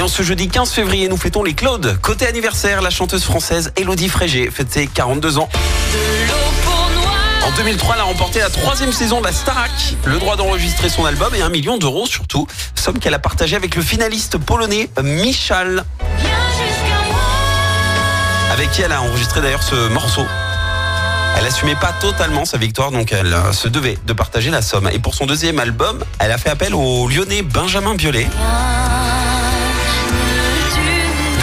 Et en ce jeudi 15 février, nous fêtons les Claudes. Côté anniversaire, la chanteuse française Elodie Frégé fête ses 42 ans. En 2003, elle a remporté la troisième saison de la Starac, le droit d'enregistrer son album et un million d'euros surtout, somme qu'elle a partagée avec le finaliste polonais Michal, avec qui elle a enregistré d'ailleurs ce morceau. Elle assumait pas totalement sa victoire, donc elle euh, se devait de partager la somme. Et pour son deuxième album, elle a fait appel au lyonnais Benjamin Biolay.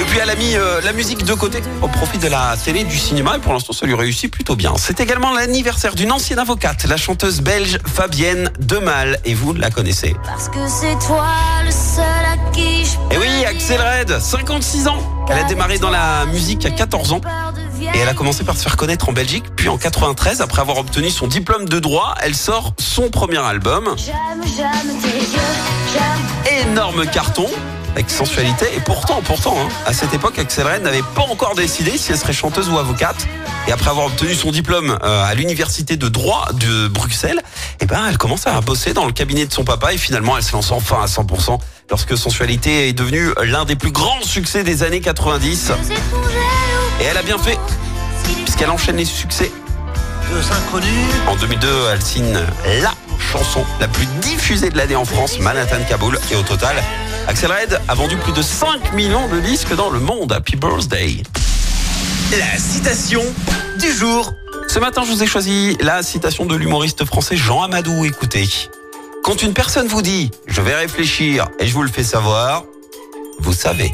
Depuis, elle a mis euh, la musique de côté au profit de la télé et du cinéma et pour l'instant, ça lui réussit plutôt bien. C'est également l'anniversaire d'une ancienne avocate, la chanteuse belge Fabienne Demal. Et vous la connaissez. Parce que c'est toi le seul à qui je Et oui, Axel Red, 56 ans. Elle a démarré dans la musique à 14 ans. Et elle a commencé par se faire connaître en Belgique, puis en 93, après avoir obtenu son diplôme de droit, elle sort son premier album, J'aime, j'aime tes yeux, j'aime. énorme carton, avec sensualité, et pourtant, pourtant, hein, à cette époque, Axel Red n'avait pas encore décidé si elle serait chanteuse ou avocate, et après avoir obtenu son diplôme euh, à l'université de droit de Bruxelles, eh ben, elle commence à bosser dans le cabinet de son papa, et finalement, elle se lance enfin à 100%, lorsque sensualité est devenue l'un des plus grands succès des années 90, C'est ton jaloux. et elle a bien fait, puisqu'elle enchaîne les succès. En 2002, elle signe la chanson la plus diffusée de l'année en France, Manhattan Kaboul. Et au total, Axel Red a vendu plus de 5 millions de disques dans le monde. Happy birthday. La citation du jour. Ce matin, je vous ai choisi la citation de l'humoriste français Jean Amadou. Écoutez. Quand une personne vous dit « je vais réfléchir et je vous le fais savoir », vous savez.